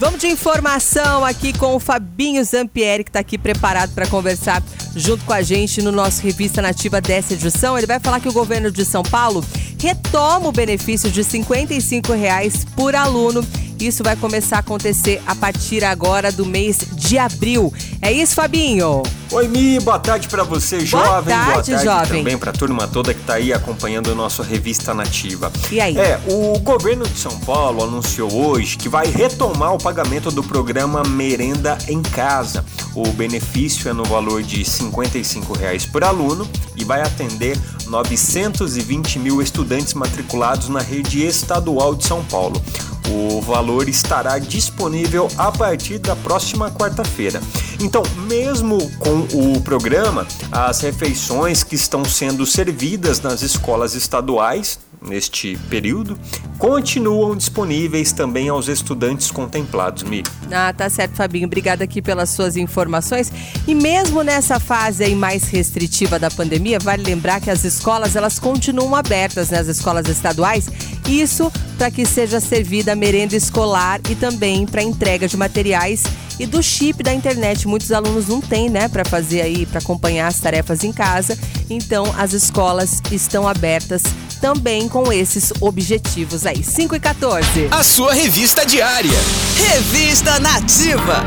Vamos de informação aqui com o Fabinho Zampieri, que está aqui preparado para conversar junto com a gente no nosso Revista Nativa dessa edição. Ele vai falar que o governo de São Paulo retoma o benefício de 55 reais por aluno. Isso vai começar a acontecer a partir agora do mês de abril. É isso, Fabinho? Oi, Mi, boa tarde para você, Boa jovem. tarde, boa tarde jovem. também para a turma toda que tá aí acompanhando a nossa revista nativa. E aí? É, o governo de São Paulo anunciou hoje que vai retomar o pagamento do programa Merenda em Casa. O benefício é no valor de 55 reais por aluno e vai atender 920 mil estudantes matriculados na rede estadual de São Paulo. O valor estará disponível a partir da próxima quarta-feira. Então, mesmo com o programa, as refeições que estão sendo servidas nas escolas estaduais neste período continuam disponíveis também aos estudantes contemplados, Mi. Ah, tá certo, Fabinho. Obrigada aqui pelas suas informações. E mesmo nessa fase aí mais restritiva da pandemia, vale lembrar que as escolas elas continuam abertas, né, as escolas estaduais. Isso para que seja servida a merenda escolar e também para entrega de materiais e do chip da internet. Muitos alunos não têm, né, para fazer aí, para acompanhar as tarefas em casa. Então, as escolas estão abertas também com esses objetivos aí. 5 e 14. A sua revista diária. Revista Nativa.